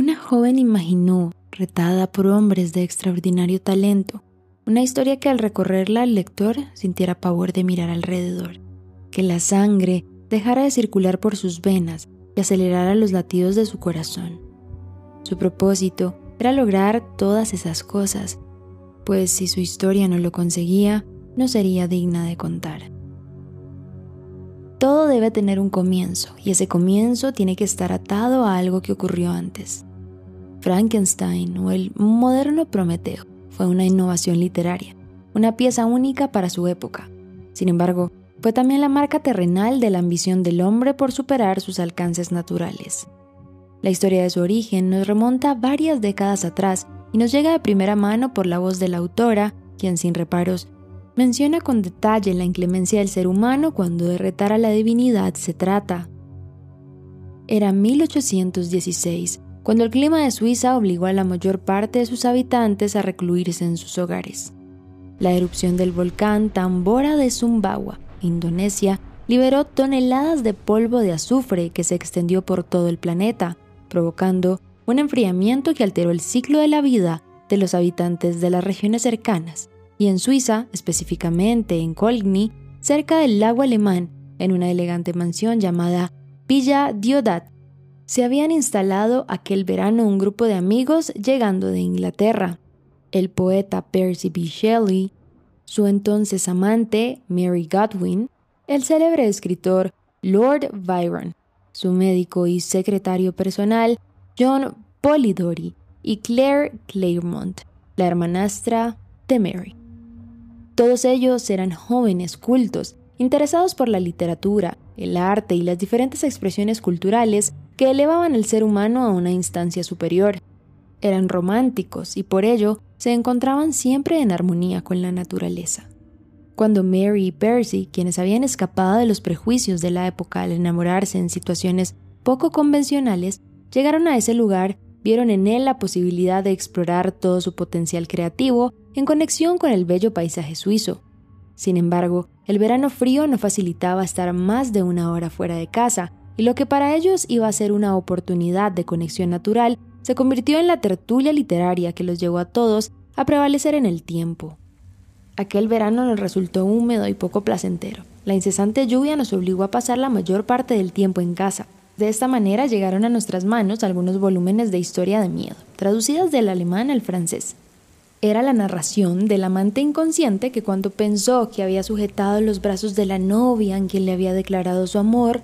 Una joven imaginó, retada por hombres de extraordinario talento, una historia que al recorrerla el lector sintiera pavor de mirar alrededor, que la sangre dejara de circular por sus venas y acelerara los latidos de su corazón. Su propósito era lograr todas esas cosas, pues si su historia no lo conseguía, no sería digna de contar. Todo debe tener un comienzo y ese comienzo tiene que estar atado a algo que ocurrió antes. Frankenstein o el moderno Prometeo fue una innovación literaria, una pieza única para su época. Sin embargo, fue también la marca terrenal de la ambición del hombre por superar sus alcances naturales. La historia de su origen nos remonta varias décadas atrás y nos llega de primera mano por la voz de la autora, quien sin reparos menciona con detalle la inclemencia del ser humano cuando de retar a la divinidad se trata. Era 1816, cuando el clima de Suiza obligó a la mayor parte de sus habitantes a recluirse en sus hogares. La erupción del volcán Tambora de Sumbawa, Indonesia, liberó toneladas de polvo de azufre que se extendió por todo el planeta, provocando un enfriamiento que alteró el ciclo de la vida de los habitantes de las regiones cercanas, y en Suiza, específicamente en Colgny, cerca del lago alemán, en una elegante mansión llamada Villa Diodat, se habían instalado aquel verano un grupo de amigos llegando de Inglaterra. El poeta Percy B. Shelley, su entonces amante Mary Godwin, el célebre escritor Lord Byron, su médico y secretario personal John Polidori y Claire Claremont, la hermanastra de Mary. Todos ellos eran jóvenes cultos, interesados por la literatura, el arte y las diferentes expresiones culturales que elevaban al ser humano a una instancia superior. Eran románticos y por ello se encontraban siempre en armonía con la naturaleza. Cuando Mary y Percy, quienes habían escapado de los prejuicios de la época al enamorarse en situaciones poco convencionales, llegaron a ese lugar, vieron en él la posibilidad de explorar todo su potencial creativo en conexión con el bello paisaje suizo. Sin embargo, el verano frío no facilitaba estar más de una hora fuera de casa, y lo que para ellos iba a ser una oportunidad de conexión natural se convirtió en la tertulia literaria que los llevó a todos a prevalecer en el tiempo. Aquel verano nos resultó húmedo y poco placentero. La incesante lluvia nos obligó a pasar la mayor parte del tiempo en casa. De esta manera llegaron a nuestras manos algunos volúmenes de historia de miedo, traducidas del alemán al francés, era la narración del amante inconsciente que cuando pensó que había sujetado los brazos de la novia en quien le había declarado su amor,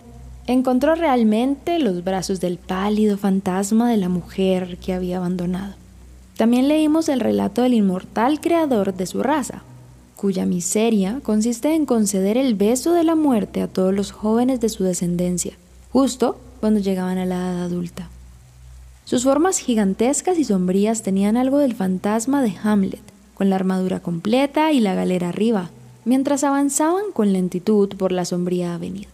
encontró realmente los brazos del pálido fantasma de la mujer que había abandonado. También leímos el relato del inmortal creador de su raza, cuya miseria consiste en conceder el beso de la muerte a todos los jóvenes de su descendencia, justo cuando llegaban a la edad adulta. Sus formas gigantescas y sombrías tenían algo del fantasma de Hamlet, con la armadura completa y la galera arriba, mientras avanzaban con lentitud por la sombría avenida.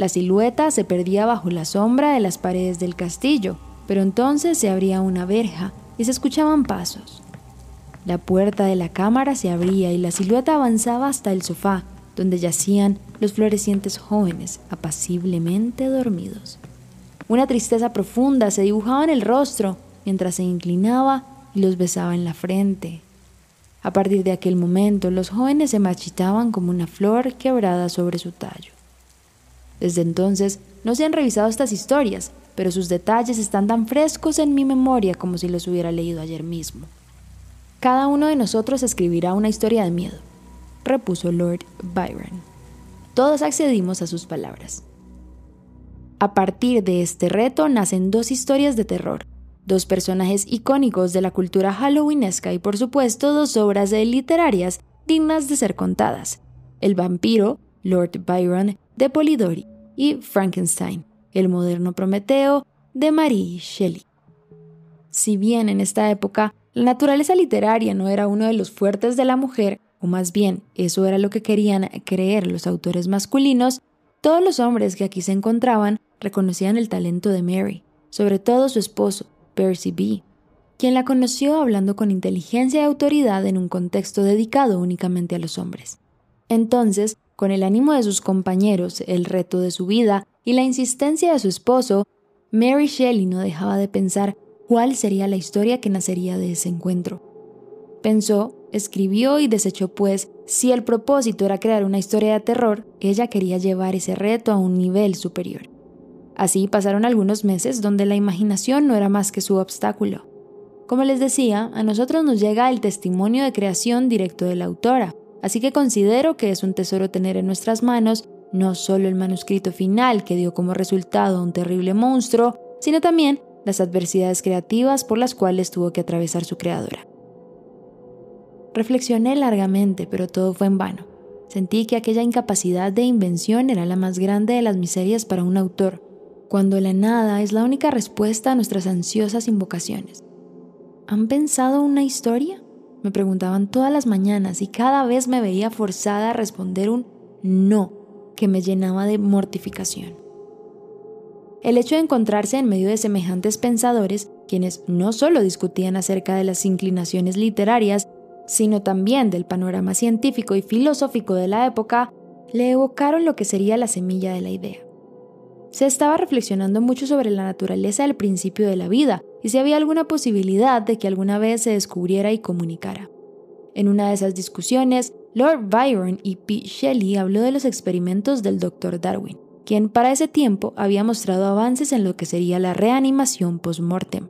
La silueta se perdía bajo la sombra de las paredes del castillo, pero entonces se abría una verja y se escuchaban pasos. La puerta de la cámara se abría y la silueta avanzaba hasta el sofá, donde yacían los florecientes jóvenes apaciblemente dormidos. Una tristeza profunda se dibujaba en el rostro mientras se inclinaba y los besaba en la frente. A partir de aquel momento, los jóvenes se marchitaban como una flor quebrada sobre su tallo. Desde entonces, no se han revisado estas historias, pero sus detalles están tan frescos en mi memoria como si los hubiera leído ayer mismo. Cada uno de nosotros escribirá una historia de miedo, repuso Lord Byron. todos accedimos a sus palabras. A partir de este reto nacen dos historias de terror, dos personajes icónicos de la cultura halloweenesca y por supuesto dos obras literarias dignas de ser contadas. El vampiro, Lord Byron, de Polidori, y Frankenstein, el moderno Prometeo, de Marie Shelley. Si bien en esta época la naturaleza literaria no era uno de los fuertes de la mujer, o más bien eso era lo que querían creer los autores masculinos, todos los hombres que aquí se encontraban reconocían el talento de Mary, sobre todo su esposo, Percy B., quien la conoció hablando con inteligencia y autoridad en un contexto dedicado únicamente a los hombres. Entonces, con el ánimo de sus compañeros, el reto de su vida y la insistencia de su esposo, Mary Shelley no dejaba de pensar cuál sería la historia que nacería de ese encuentro. Pensó, escribió y desechó pues, si el propósito era crear una historia de terror, ella quería llevar ese reto a un nivel superior. Así pasaron algunos meses donde la imaginación no era más que su obstáculo. Como les decía, a nosotros nos llega el testimonio de creación directo de la autora, así que considero que es un tesoro tener en nuestras manos no solo el manuscrito final que dio como resultado un terrible monstruo, sino también las adversidades creativas por las cuales tuvo que atravesar su creadora. Reflexioné largamente, pero todo fue en vano. Sentí que aquella incapacidad de invención era la más grande de las miserias para un autor, cuando la nada es la única respuesta a nuestras ansiosas invocaciones. ¿Han pensado una historia? Me preguntaban todas las mañanas y cada vez me veía forzada a responder un no que me llenaba de mortificación. El hecho de encontrarse en medio de semejantes pensadores, quienes no solo discutían acerca de las inclinaciones literarias, sino también del panorama científico y filosófico de la época, le evocaron lo que sería la semilla de la idea. Se estaba reflexionando mucho sobre la naturaleza del principio de la vida y si había alguna posibilidad de que alguna vez se descubriera y comunicara. En una de esas discusiones, Lord Byron y P. Shelley habló de los experimentos del Dr. Darwin, quien para ese tiempo había mostrado avances en lo que sería la reanimación post-mortem.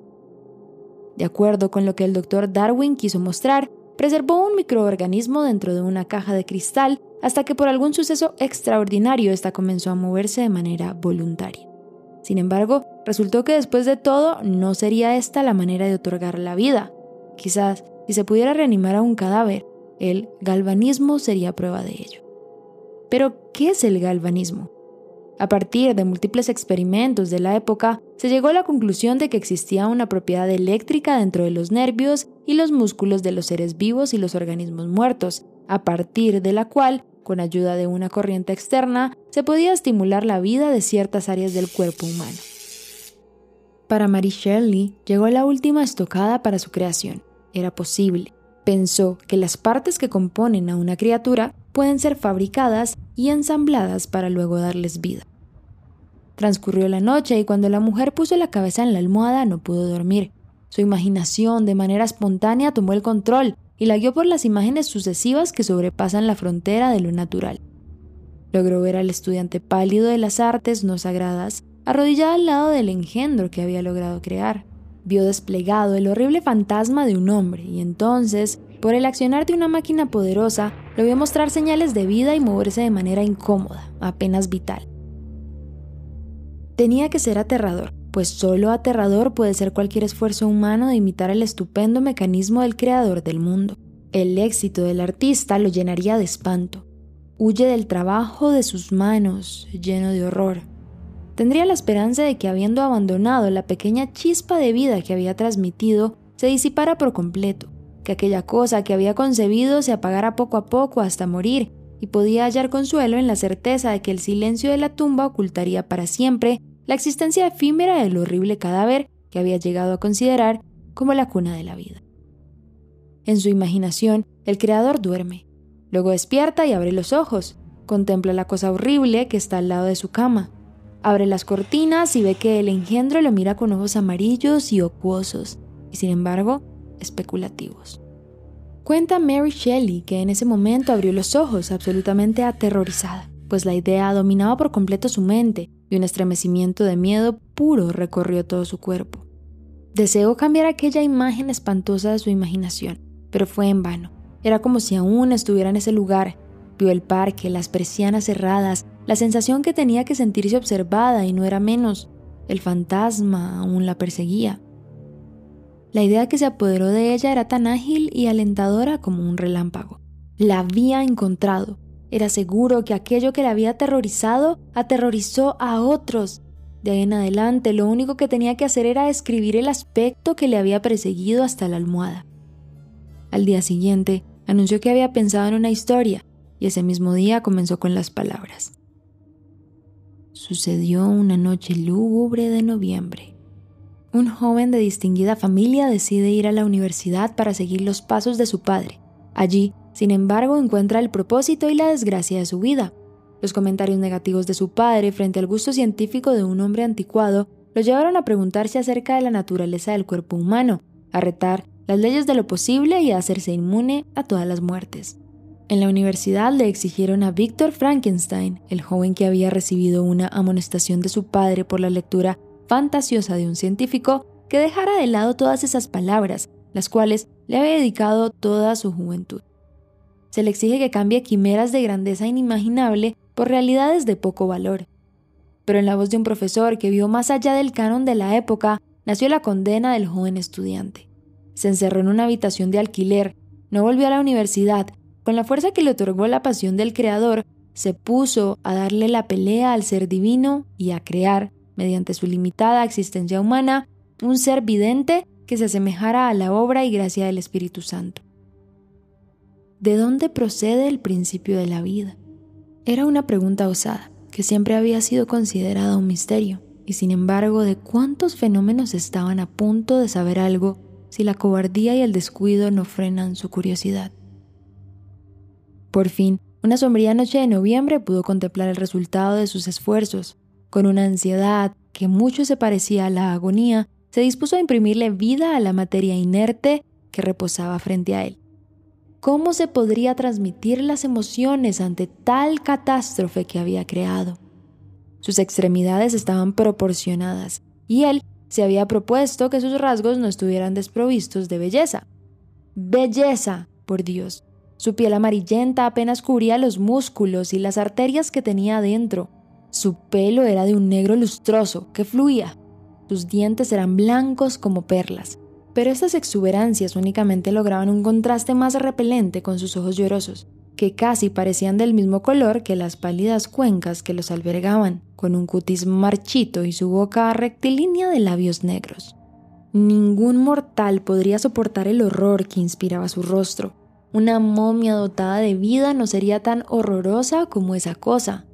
De acuerdo con lo que el Dr. Darwin quiso mostrar, preservó un microorganismo dentro de una caja de cristal hasta que por algún suceso extraordinario ésta comenzó a moverse de manera voluntaria. Sin embargo, resultó que después de todo no sería esta la manera de otorgar la vida. Quizás, si se pudiera reanimar a un cadáver, el galvanismo sería prueba de ello. Pero, ¿qué es el galvanismo? A partir de múltiples experimentos de la época, se llegó a la conclusión de que existía una propiedad eléctrica dentro de los nervios y los músculos de los seres vivos y los organismos muertos, a partir de la cual con ayuda de una corriente externa, se podía estimular la vida de ciertas áreas del cuerpo humano. Para Mary Shelley llegó la última estocada para su creación. Era posible. Pensó que las partes que componen a una criatura pueden ser fabricadas y ensambladas para luego darles vida. Transcurrió la noche y cuando la mujer puso la cabeza en la almohada no pudo dormir. Su imaginación de manera espontánea tomó el control y la guió por las imágenes sucesivas que sobrepasan la frontera de lo natural. Logró ver al estudiante pálido de las artes no sagradas, arrodillado al lado del engendro que había logrado crear. Vio desplegado el horrible fantasma de un hombre y entonces, por el accionar de una máquina poderosa, lo vio mostrar señales de vida y moverse de manera incómoda, apenas vital. Tenía que ser aterrador, pues solo aterrador puede ser cualquier esfuerzo humano de imitar el estupendo mecanismo del creador del mundo. El éxito del artista lo llenaría de espanto. Huye del trabajo de sus manos, lleno de horror. Tendría la esperanza de que habiendo abandonado la pequeña chispa de vida que había transmitido, se disipara por completo, que aquella cosa que había concebido se apagara poco a poco hasta morir, y podía hallar consuelo en la certeza de que el silencio de la tumba ocultaría para siempre la existencia efímera del horrible cadáver que había llegado a considerar como la cuna de la vida. En su imaginación, el creador duerme, luego despierta y abre los ojos, contempla la cosa horrible que está al lado de su cama, abre las cortinas y ve que el engendro lo mira con ojos amarillos y ocuosos, y sin embargo, especulativos. Cuenta Mary Shelley que en ese momento abrió los ojos absolutamente aterrorizada, pues la idea dominaba por completo su mente y un estremecimiento de miedo puro recorrió todo su cuerpo. Deseó cambiar aquella imagen espantosa de su imaginación, pero fue en vano. Era como si aún estuviera en ese lugar, principio el parque, las persianas cerradas, la sensación que tenía que sentirse observada y no era menos, el fantasma aún la perseguía. La idea que se apoderó de ella era tan ágil y alentadora como un relámpago. La había encontrado. Era seguro que aquello que la había aterrorizado aterrorizó a otros. De ahí en adelante lo único que tenía que hacer era escribir el aspecto que le había perseguido hasta la almohada. Al día siguiente, anunció que había pensado en una historia y ese mismo día comenzó con las palabras. Sucedió una noche lúgubre de noviembre. Un joven de distinguida familia decide ir a la universidad para seguir los pasos de su padre. Allí, sin embargo, encuentra el propósito y la desgracia de su vida. Los comentarios negativos de su padre frente al gusto científico de un hombre anticuado lo llevaron a preguntarse acerca de la naturaleza del cuerpo humano, a retar las leyes de lo posible y a hacerse inmune a todas las muertes. En la universidad le exigieron a Víctor Frankenstein, el joven que había recibido una amonestación de su padre por la lectura fantasiosa de un científico, que dejara de lado todas esas palabras, las cuales le había dedicado toda su juventud. Se le exige que cambie quimeras de grandeza inimaginable por realidades de poco valor. Pero en la voz de un profesor que vio más allá del canon de la época, nació la condena del joven estudiante se encerró en una habitación de alquiler, no volvió a la universidad, con la fuerza que le otorgó la pasión del Creador, se puso a darle la pelea al ser divino y a crear, mediante su limitada existencia humana, un ser vidente que se asemejara a la obra y gracia del Espíritu Santo. ¿De dónde procede el principio de la vida? Era una pregunta osada, que siempre había sido considerada un misterio, y sin embargo de cuántos fenómenos estaban a punto de saber algo si la cobardía y el descuido no frenan su curiosidad. Por fin, una sombría noche de noviembre pudo contemplar el resultado de sus esfuerzos. Con una ansiedad que mucho se parecía a la agonía, se dispuso a imprimirle vida a la materia inerte que reposaba frente a él. ¿Cómo se podría transmitir las emociones ante tal catástrofe que había creado? Sus extremidades estaban proporcionadas y él se había propuesto que sus rasgos no estuvieran desprovistos de belleza. Belleza, por Dios. Su piel amarillenta apenas cubría los músculos y las arterias que tenía adentro. Su pelo era de un negro lustroso que fluía. Sus dientes eran blancos como perlas. Pero estas exuberancias únicamente lograban un contraste más repelente con sus ojos llorosos que casi parecían del mismo color que las pálidas cuencas que los albergaban, con un cutis marchito y su boca rectilínea de labios negros. Ningún mortal podría soportar el horror que inspiraba su rostro. Una momia dotada de vida no sería tan horrorosa como esa cosa.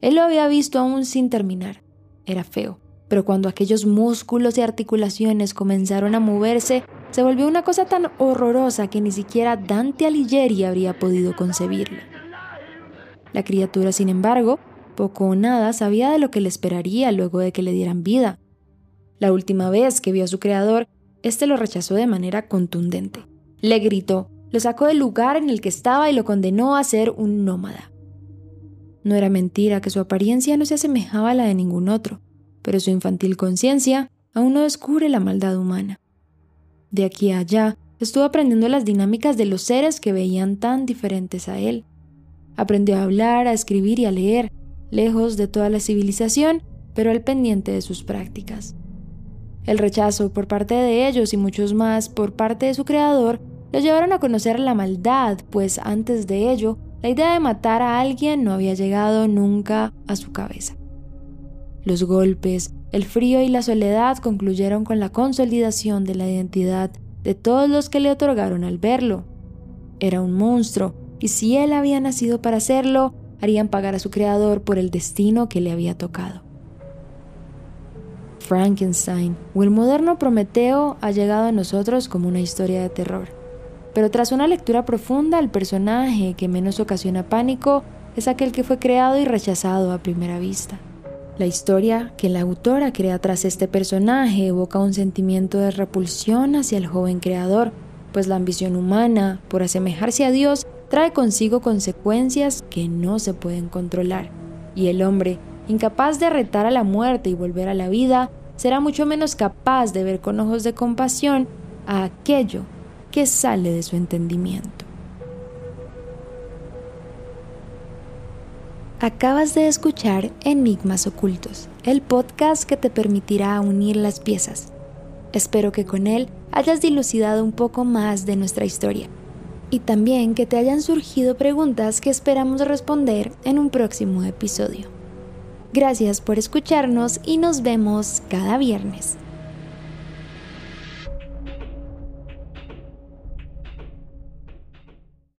Él lo había visto aún sin terminar. Era feo, pero cuando aquellos músculos y articulaciones comenzaron a moverse, se volvió una cosa tan horrorosa que ni siquiera Dante Alighieri habría podido concebirla. La criatura, sin embargo, poco o nada sabía de lo que le esperaría luego de que le dieran vida. La última vez que vio a su creador, éste lo rechazó de manera contundente. Le gritó, lo sacó del lugar en el que estaba y lo condenó a ser un nómada. No era mentira que su apariencia no se asemejaba a la de ningún otro, pero su infantil conciencia aún no descubre la maldad humana. De aquí a allá, estuvo aprendiendo las dinámicas de los seres que veían tan diferentes a él. Aprendió a hablar, a escribir y a leer, lejos de toda la civilización, pero al pendiente de sus prácticas. El rechazo por parte de ellos y muchos más por parte de su creador lo llevaron a conocer la maldad, pues antes de ello, la idea de matar a alguien no había llegado nunca a su cabeza. Los golpes, el frío y la soledad concluyeron con la consolidación de la identidad de todos los que le otorgaron al verlo. Era un monstruo, y si él había nacido para hacerlo, harían pagar a su creador por el destino que le había tocado. Frankenstein o el moderno Prometeo ha llegado a nosotros como una historia de terror. Pero tras una lectura profunda, el personaje que menos ocasiona pánico es aquel que fue creado y rechazado a primera vista. La historia que la autora crea tras este personaje evoca un sentimiento de repulsión hacia el joven creador, pues la ambición humana por asemejarse a Dios trae consigo consecuencias que no se pueden controlar, y el hombre, incapaz de retar a la muerte y volver a la vida, será mucho menos capaz de ver con ojos de compasión a aquello que sale de su entendimiento. Acabas de escuchar Enigmas Ocultos, el podcast que te permitirá unir las piezas. Espero que con él hayas dilucidado un poco más de nuestra historia y también que te hayan surgido preguntas que esperamos responder en un próximo episodio. Gracias por escucharnos y nos vemos cada viernes.